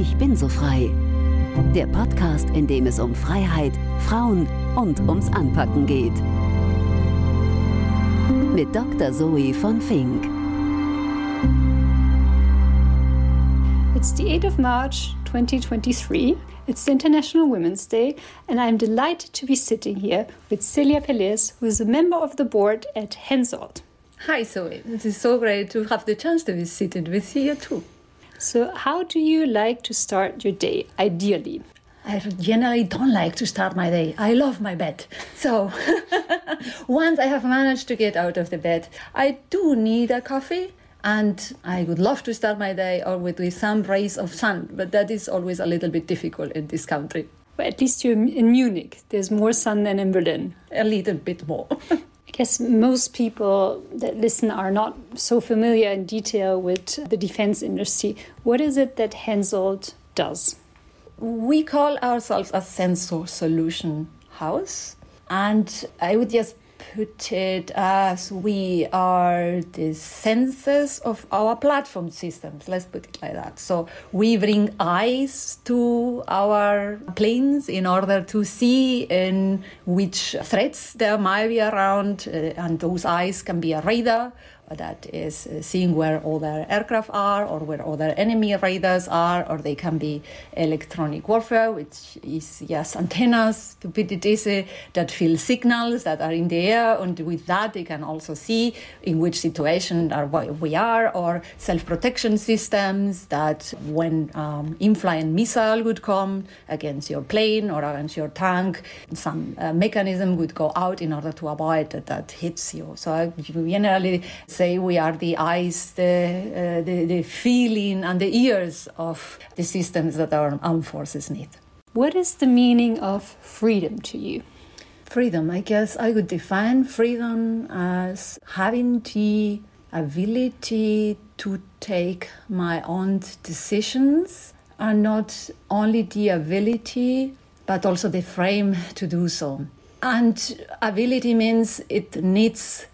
Ich bin so frei. Der Podcast, in dem es um Freiheit, Frauen und ums Anpacken geht. Mit Dr. Zoe von Fink. It's the 8th of March 2023. It's the International Women's Day, and I'm delighted to be sitting here with Celia Pelez, who is a member of the board at Hensoldt. Hi, Zoe. It is so great to have the chance to be seated with you too. So, how do you like to start your day, ideally? I generally don't like to start my day. I love my bed. So, once I have managed to get out of the bed, I do need a coffee. And I would love to start my day or with, with some rays of sun, but that is always a little bit difficult in this country. Well, at least you're in Munich. There's more sun than in Berlin. A little bit more. I guess most people that listen are not so familiar in detail with the defense industry. What is it that Hensoldt does? We call ourselves a sensor solution house. And I would just put it as we are the senses of our platform systems. Let's put it like that. So we bring eyes to our planes in order to see in which threats there might be around, uh, and those eyes can be a radar that is uh, seeing where other aircraft are or where other enemy radars are, or they can be electronic warfare, which is yes, antennas, easy, that feel signals that are in the air, and with that they can also see in which situation are we are, or self-protection systems that when um, in-flight missile would come against your plane or against your tank, some uh, mechanism would go out in order to avoid that that hits you. So generally say we are the eyes, the, uh, the, the feeling, and the ears of the systems that our armed forces need. What is the meaning of freedom to you? Freedom, I guess I would define freedom as having the ability to take my own decisions and not only the ability but also the frame to do so. And ability means it needs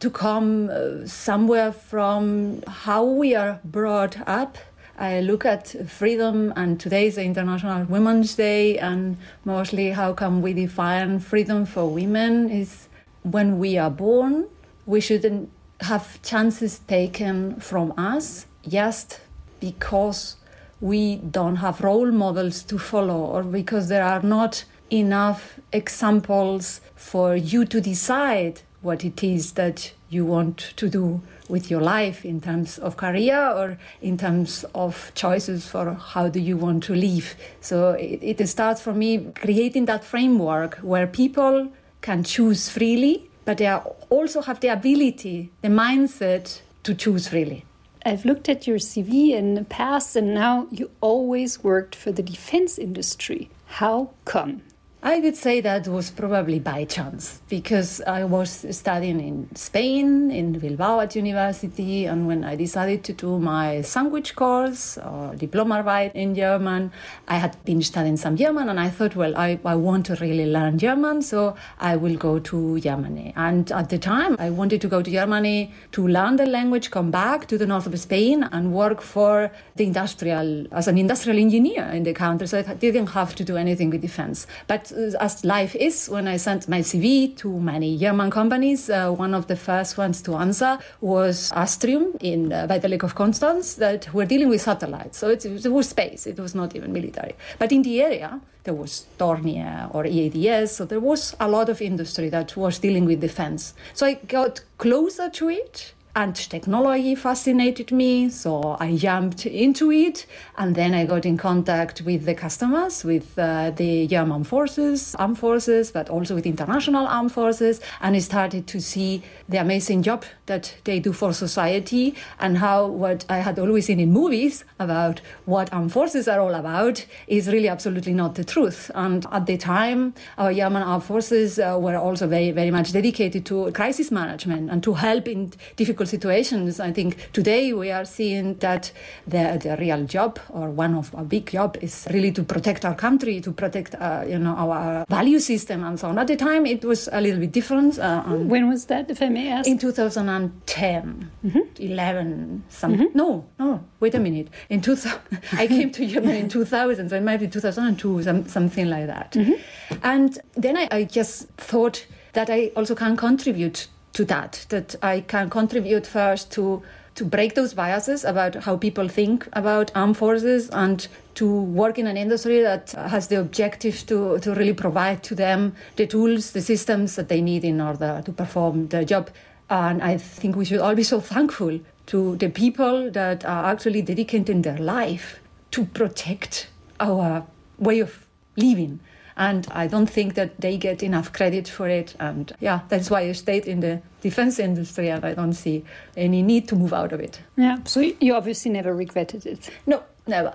to come uh, somewhere from how we are brought up. I look at freedom, and today is the International Women's Day, and mostly how can we define freedom for women is when we are born, we shouldn't have chances taken from us just because we don't have role models to follow or because there are not enough examples for you to decide what it is that you want to do with your life in terms of career or in terms of choices for how do you want to live so it, it starts for me creating that framework where people can choose freely but they also have the ability the mindset to choose freely I've looked at your CV in the past, and now you always worked for the defense industry. How come? I would say that was probably by chance because I was studying in Spain, in Bilbao at university, and when I decided to do my sandwich course or Diplomarbeit in German, I had been studying some German and I thought, well, I, I want to really learn German, so I will go to Germany. And at the time, I wanted to go to Germany to learn the language, come back to the north of Spain, and work for the industrial, as an industrial engineer in the country, so I didn't have to do anything with defense. But as life is, when I sent my CV to many German companies, uh, one of the first ones to answer was Astrium in uh, by the Lake of Constance that were dealing with satellites. So it, it was space, it was not even military. But in the area, there was Dornier or EADS, so there was a lot of industry that was dealing with defense. So I got closer to it and technology fascinated me so i jumped into it. And then i got in contact with the customers with uh, the german forces armed forces but also with international armed forces and i started to see the amazing job that they do for society and how what i had always seen in movies about what armed forces are all about is really absolutely not the truth. And at the time our german armed forces uh, were also very very much dedicated to crisis management and to help in difficult situations. I think today we are seeing that the, the real job or one of our big job is really to protect our country, to protect uh, you know our value system and so on. At the time, it was a little bit different. Uh, when was that, if I may ask? In 2010, mm-hmm. 11, some mm-hmm. no, no. Wait a minute. In 2000, I came to Germany in 2000, so it might be 2002, some, something like that. Mm-hmm. And then I, I just thought that I also can contribute to that, that I can contribute first to to break those biases about how people think about armed forces and to work in an industry that has the objective to, to really provide to them the tools, the systems that they need in order to perform their job. And I think we should all be so thankful to the people that are actually dedicating their life to protect our way of living and I don't think that they get enough credit for it. And yeah, that's why I stayed in the defense industry, and I don't see any need to move out of it. Yeah, so you obviously never regretted it. No, never.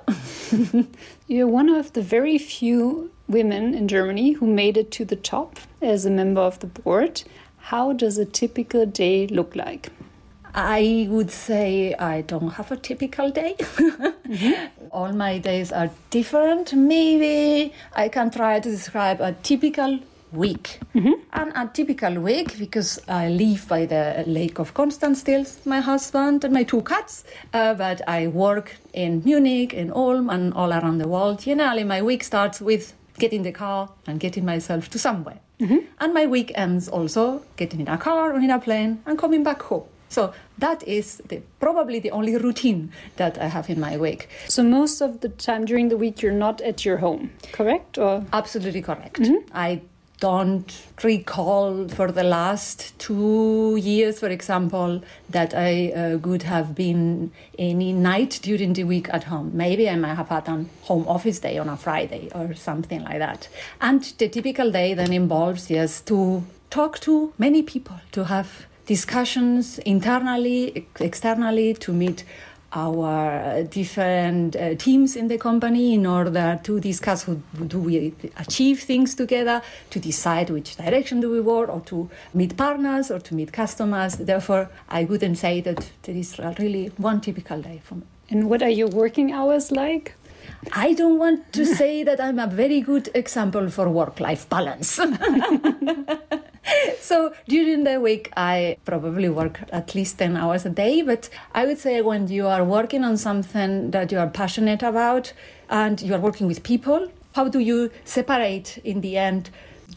You're one of the very few women in Germany who made it to the top as a member of the board. How does a typical day look like? I would say I don't have a typical day. mm-hmm. All my days are different. Maybe I can try to describe a typical week. Mm-hmm. And a typical week, because I live by the Lake of Constance still, my husband and my two cats, uh, but I work in Munich, in Ulm, and all around the world. Generally, my week starts with getting the car and getting myself to somewhere. Mm-hmm. And my week ends also getting in a car or in a plane and coming back home. So that is the, probably the only routine that I have in my week. So most of the time during the week, you're not at your home, correct? Or absolutely correct. Mm-hmm. I don't recall for the last two years, for example, that I uh, would have been any night during the week at home. Maybe I might have had a home office day on a Friday or something like that. And the typical day then involves, yes, to talk to many people, to have discussions internally, externally to meet our different uh, teams in the company in order to discuss how do we achieve things together, to decide which direction do we work, or to meet partners or to meet customers. Therefore, I wouldn't say that there is really one typical day for me. And what are your working hours like? I don't want to say that I'm a very good example for work life balance. so during the week, I probably work at least 10 hours a day. But I would say when you are working on something that you are passionate about and you are working with people, how do you separate in the end?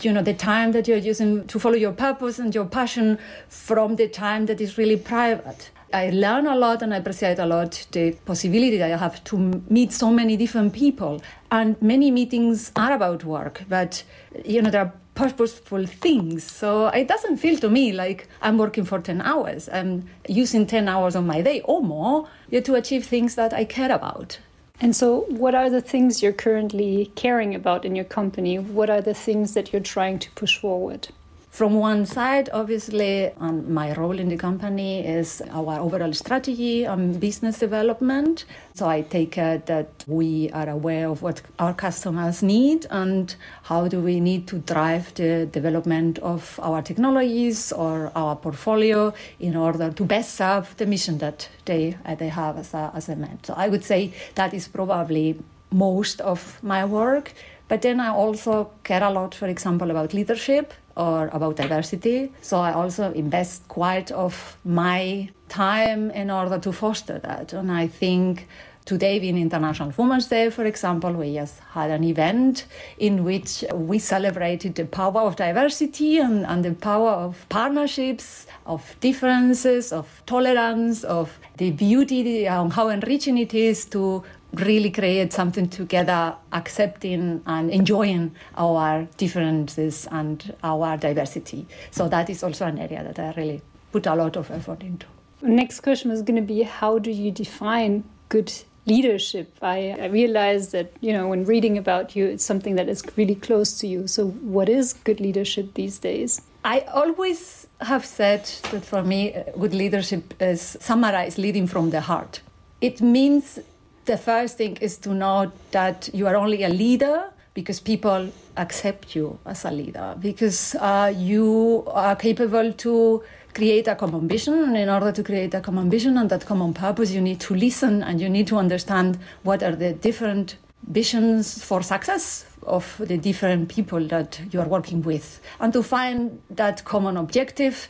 you know the time that you're using to follow your purpose and your passion from the time that is really private I learn a lot and I appreciate a lot the possibility that I have to meet so many different people. And many meetings are about work, but you know, there are purposeful things. So it doesn't feel to me like I'm working for 10 hours. I'm using 10 hours of my day or more to achieve things that I care about. And so, what are the things you're currently caring about in your company? What are the things that you're trying to push forward? From one side, obviously, um, my role in the company is our overall strategy on business development. So I take care that we are aware of what our customers need and how do we need to drive the development of our technologies or our portfolio in order to best serve the mission that they, uh, they have as a, as a man. So I would say that is probably most of my work. But then I also care a lot, for example, about leadership or about diversity. So I also invest quite of my time in order to foster that. And I think today being International Women's Day, for example, we just had an event in which we celebrated the power of diversity and, and the power of partnerships, of differences, of tolerance, of the beauty and um, how enriching it is to really create something together, accepting and enjoying our differences and our diversity. So that is also an area that I really put a lot of effort into. Next question is going to be how do you define good leadership? I, I realize that, you know, when reading about you, it's something that is really close to you. So, what is good leadership these days? I always have said that for me, good leadership is summarized leading from the heart. It means the first thing is to know that you are only a leader because people accept you as a leader, because uh, you are capable to create a common vision. And in order to create a common vision and that common purpose, you need to listen and you need to understand what are the different visions for success of the different people that you are working with. And to find that common objective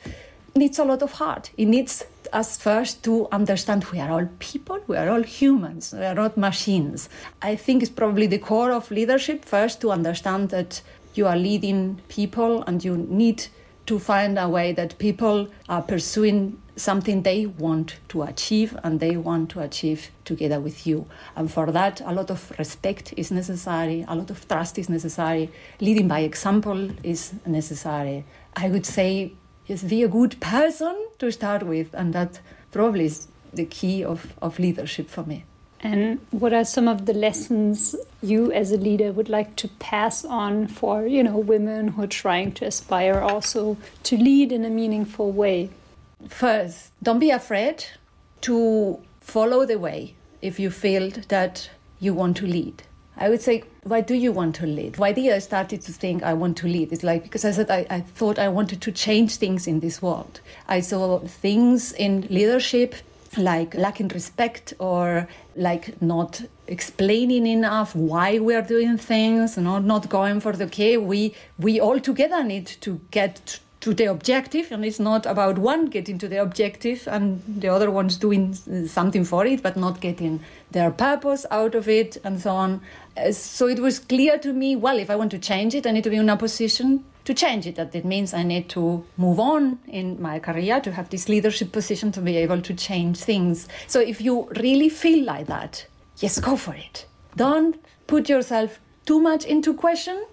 needs a lot of heart. It needs us first to understand we are all people, we are all humans, we are not machines. I think it's probably the core of leadership first to understand that you are leading people and you need to find a way that people are pursuing something they want to achieve and they want to achieve together with you. And for that, a lot of respect is necessary, a lot of trust is necessary, leading by example is necessary. I would say, just be a good person to start with, and that probably is the key of, of leadership for me. And what are some of the lessons you as a leader would like to pass on for, you know, women who are trying to aspire also to lead in a meaningful way? First, don't be afraid to follow the way if you feel that you want to lead. I would say, why do you want to lead? Why did I started to think I want to lead? It's like because I said I, I thought I wanted to change things in this world. I saw things in leadership like lacking respect or like not explaining enough why we are doing things not not going for the okay we we all together need to get to the objective and it's not about one getting to the objective and the other one's doing something for it but not getting their purpose out of it and so on. Uh, so it was clear to me well if i want to change it i need to be in a position to change it. That it means I need to move on in my career to have this leadership position to be able to change things. So if you really feel like that, yes, go for it. Don't put yourself too much into question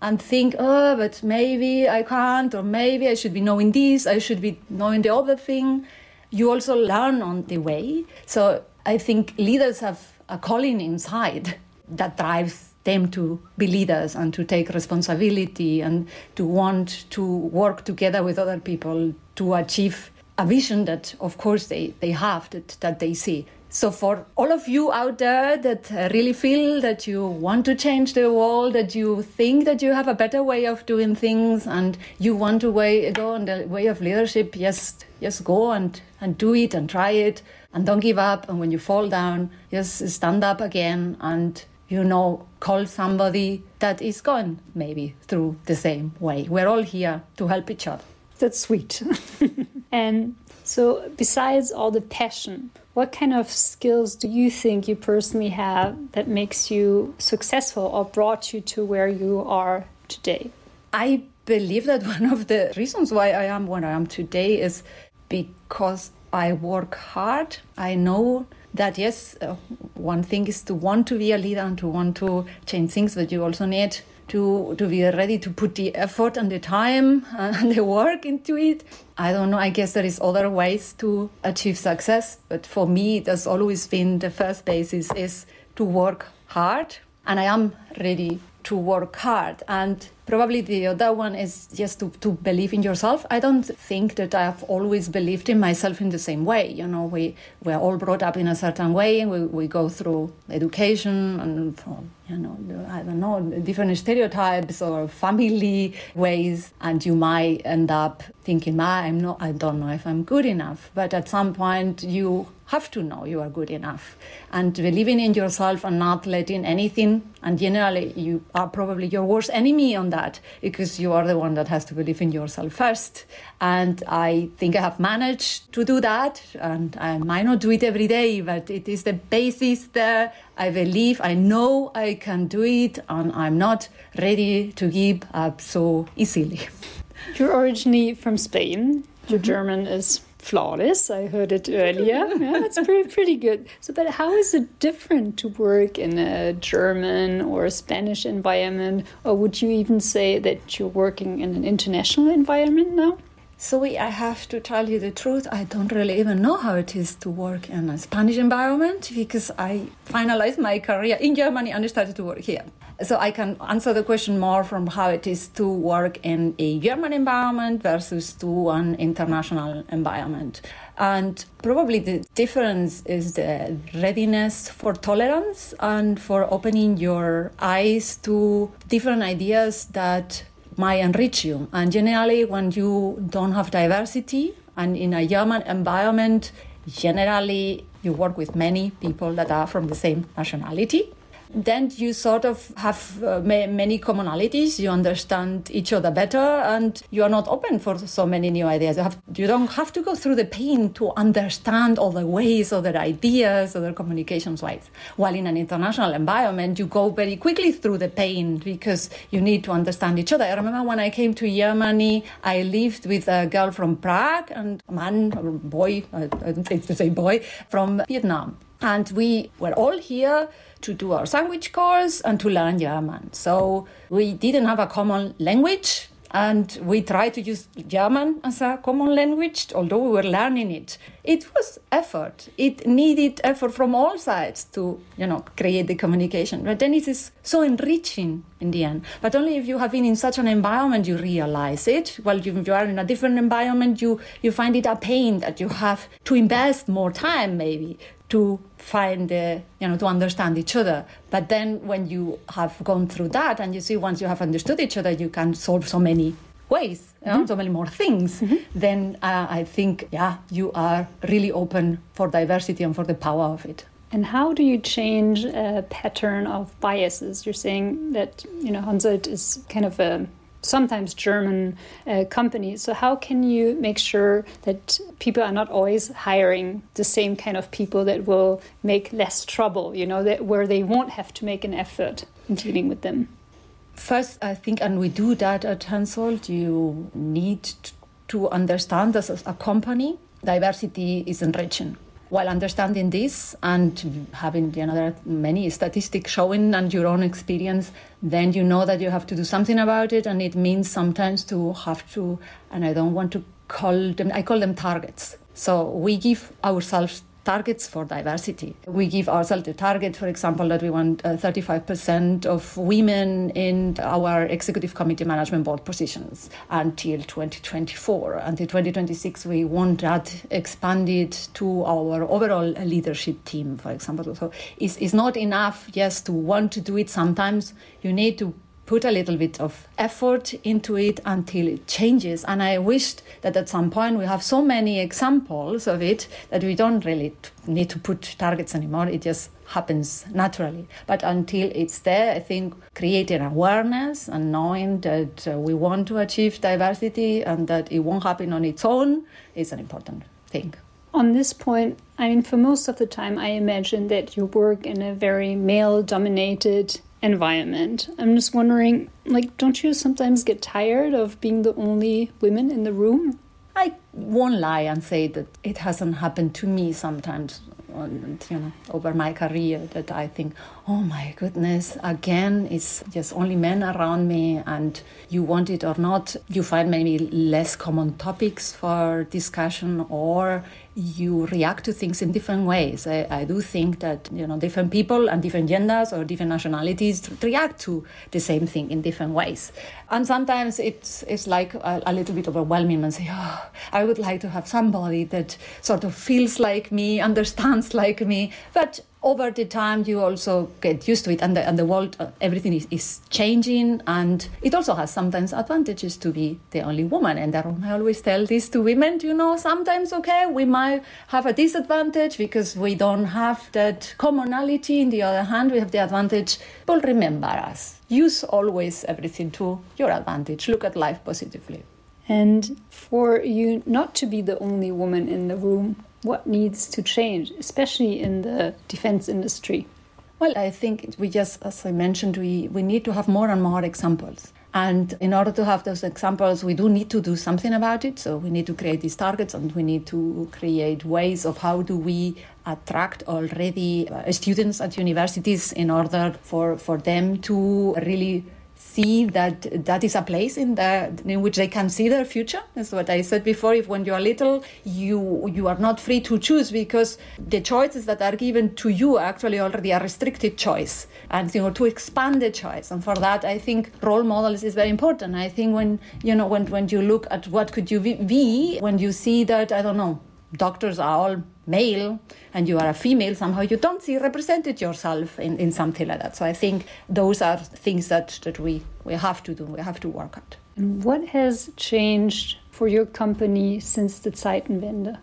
and think, oh, but maybe I can't, or maybe I should be knowing this, I should be knowing the other thing. You also learn on the way. So I think leaders have a calling inside that drives them to be leaders and to take responsibility and to want to work together with other people to achieve a vision that of course they, they have that, that they see. So for all of you out there that really feel that you want to change the world that you think that you have a better way of doing things and you want to way, go on the way of leadership yes just go and, and do it and try it and don't give up. And when you fall down just stand up again and you know, call somebody that is going maybe through the same way. We're all here to help each other. That's sweet. and so, besides all the passion, what kind of skills do you think you personally have that makes you successful or brought you to where you are today? I believe that one of the reasons why I am where I am today is because I work hard. I know that yes, uh, one thing is to want to be a leader and to want to change things, but you also need to to be ready to put the effort and the time and the work into it. I don't know. I guess there is other ways to achieve success, but for me, it has always been the first basis is to work hard, and I am ready to work hard and probably the other one is just to, to believe in yourself. I don't think that i have always believed in myself in the same way. You know we we're all brought up in a certain way. And we, we go through education and from you know i don't know different stereotypes or family ways. And you might end up thinking i'm not i don't know if i'm good enough. But at some point you have to know you are good enough. And believing in yourself and not letting anything and generally you are probably your worst enemy on that because you are the one that has to believe in yourself first. And i think i have managed to do that. And i might not do it every day but it is the basis there. I believe i know i can do it and i'm not ready to give up so easily. You're originally from spain. Your mm-hmm. german is flawless. I heard it earlier. yeah, it's pretty, pretty good. So, but how is it different to work in a German or a Spanish environment? Or would you even say that you're working in an international environment now? So I have to tell you the truth. I don't really even know how it is to work in a Spanish environment because I finalized my career in Germany and I started to work here. So I can answer the question more from how it is to work in a German environment versus to an international environment. And probably the difference is the readiness for tolerance and for opening your eyes to different ideas that might enrich you. And generally, when you don't have diversity and in a German environment, generally you work with many people that are from the same nationality then you sort of have uh, ma- many commonalities. You understand each other better, and you are not open for so many new ideas. You, have, you don't have to go through the pain to understand all the ways, other ideas, other communications ways. While in an international environment, you go very quickly through the pain because you need to understand each other. I remember when I came to Germany, I lived with a girl from Prague and a man, boy, I don't think to say boy, from Vietnam. And we were all here to do our sandwich course and to learn German. So we didn't have a common language and we tried to use German as a common language, although we were learning it. It was effort. It needed effort from all sides to, you know, create the communication. But then it is so enriching in the end. But only if you have been in such an environment you realize it. While you, you are in a different environment, you you find it a pain that you have to invest more time maybe to find the, you know, to understand each other. But then when you have gone through that and you see once you have understood each other, you can solve so many ways, you know, mm-hmm. so many more things, mm-hmm. then uh, I think, yeah, you are really open for diversity and for the power of it. And how do you change a pattern of biases? You're saying that, you know, Hensoldt is kind of a sometimes German uh, companies. So, how can you make sure that people are not always hiring the same kind of people that will make less trouble, you know, that where they won't have to make an effort in dealing with them? First, I think, and we do that at Hensoldt, you need to understand as a company, diversity is enriching while understanding this and having you know there are many statistics showing and your own experience then you know that you have to do something about it. And it means sometimes to have to and i don't want to call them i call them targets. So we give ourselves targets for diversity. We give ourselves a target, for example, that we want uh, 35% of women in our executive committee management board positions until 2024. Until 2026, we want that expanded to our overall leadership team, for example. So it's, it's not enough just to want to do it. Sometimes you need to put a little bit of effort into it until it changes. And I wished that at some point we have so many examples of it that we don't really need to put targets anymore. It just happens naturally. But until it's there, I think creating awareness and knowing that uh, we want to achieve diversity and that it won't happen on its own is an important thing. On this point, I mean, for most of the time, I imagine that you work in a very male dominated environment. I'm just wondering, like, don't you sometimes get tired of being the only women in the room? I won't lie and say that it hasn't happened to me sometimes you know over my career that I think oh my goodness again it's just only men around me and you want it or not you find maybe less common topics for discussion or you react to things in different ways. I, I, do think that you know different people and different genders or different nationalities react to the same thing in different ways, and sometimes it's it's like a, a little bit overwhelming and say, oh, I would like to have somebody that sort of feels like me, understands like me, but over the time you also get used to it and the, and the world uh, everything is, is changing and it also has sometimes advantages to be the only woman. And i always tell this to women you know sometimes okay we might have a disadvantage because we don't have that commonality. In the other hand we have the advantage. But remember us. Use always everything to your advantage. Look at life positively. And for you not to be the only woman in the room what needs to change, especially in the defense industry? Well, I think we just, as I mentioned, we, we need to have more and more examples. And in order to have those examples, we do need to do something about it. So we need to create these targets and we need to create ways of how do we attract already uh, students at universities in order for, for them to really see that that is a place in the in which they can see their future. That's what I said before. If when you are little, you you are not free to choose because the choices that are given to you actually already are restricted choice, and you know to expand the choice. And for that, I think role models is very important. I think when you know when when you look at what could you be when you see that I don't know doctors are all male and you are a female, somehow you don't see represented yourself in, in something like that. So I think those are things that, that we, we have to do, we have to work at. And what has changed for your company since the Zeitenwende?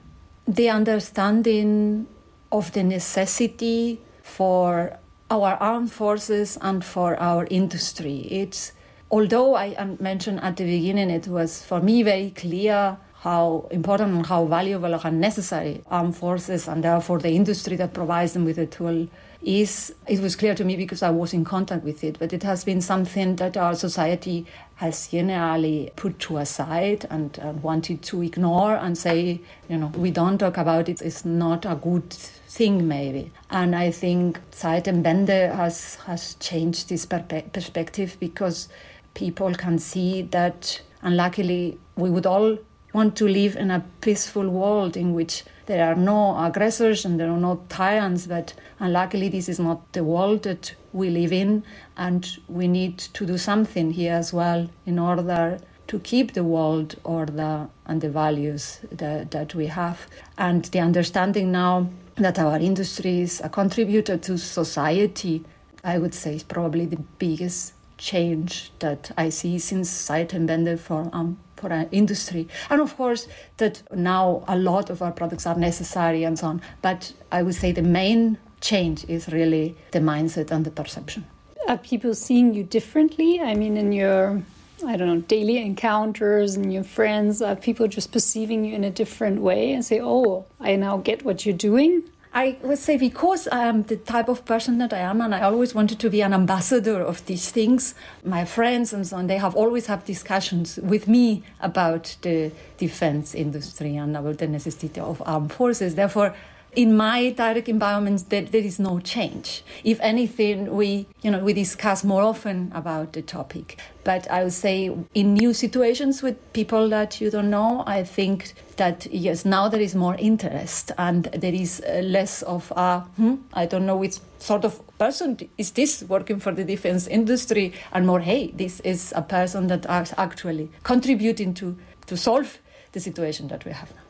The understanding of the necessity for our armed forces and for our industry. It's although I mentioned at the beginning, it was for me very clear how important and how valuable and necessary armed forces and therefore the industry that provides them with the tool is it was clear to me because I was in contact with it, but it has been something that our society has generally put to aside and, and wanted to ignore and say, you know, we don't talk about it, it's not a good thing maybe. And I think Zeitenwende has, has changed this perspective because people can see that, and luckily we would all want to live in a peaceful world in which there are no aggressors and there are no tyrants, but unluckily, this is not the world that we live in, and we need to do something here as well in order to keep the world order and the values that, that we have. And the understanding now that our industry is a contributor to society, I would say, is probably the biggest change that I see since Zeitenwende for um, for an industry. And of course, that now a lot of our products are necessary and so on. But I would say the main change is really the mindset and the perception. Are people seeing you differently? I mean, in your I don't know, daily encounters and your friends, are people just perceiving you in a different way and say, oh, I now get what you're doing? I would say because I am the type of person that I am, and I always wanted to be an ambassador of these things. My friends and so on, they have always had discussions with me about the defense industry and about the necessity of armed forces. Therefore, in my direct environment there, there is no change. If anything we you know we discuss more often about the topic. But i would say in new situations with people that you don't know i think that yes now there is more interest and there is uh, less of a hmm, i don't know which sort of person is this working for the defense industry and more hey this is a person that is actually contributing to to solve the situation that we have now.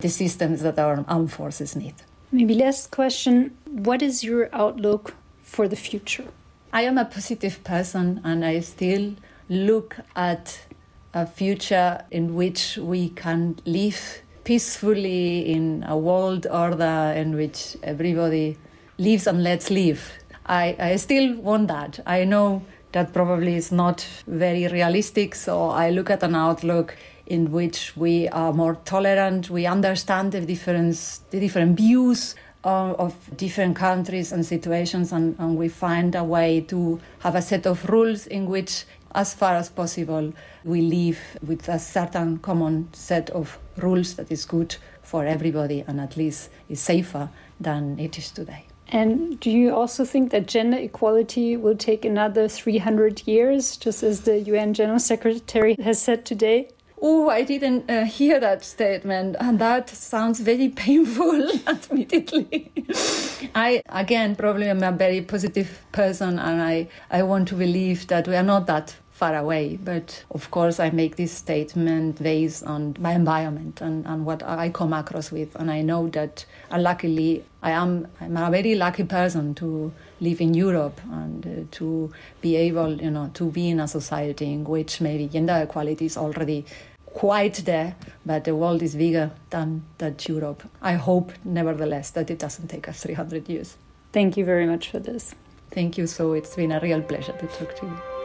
The systems that our armed forces need. Maybe last question What is your outlook for the future? I am a positive person and I still look at a future in which we can live peacefully in a world order in which everybody lives and lets live. I, I still want that. I know that probably is not very realistic, so I look at an outlook in which we are more tolerant, we understand the difference, the different views of, of different countries and situations, and, and we find a way to have a set of rules in which, as far as possible, we live with a certain common set of rules that is good for everybody and at least is safer than it is today. And do you also think that gender equality will take another 300 years, just as the UN General Secretary has said today? Oh, I didn't uh, hear that statement, and that sounds very painful, admittedly. I, again, probably am a very positive person, and I, I want to believe that we are not that far away. But of course, I make this statement based on my environment and, and what I come across with. And I know that, uh, luckily, I am I'm a very lucky person to live in Europe and uh, to be able, you know, to be in a society in which maybe gender equality is already quite there, but the world is bigger than that Europe. I hope, nevertheless, that it doesn't take us 300 years. Thank you very much for this. Thank you. So it's been a real pleasure to talk to you.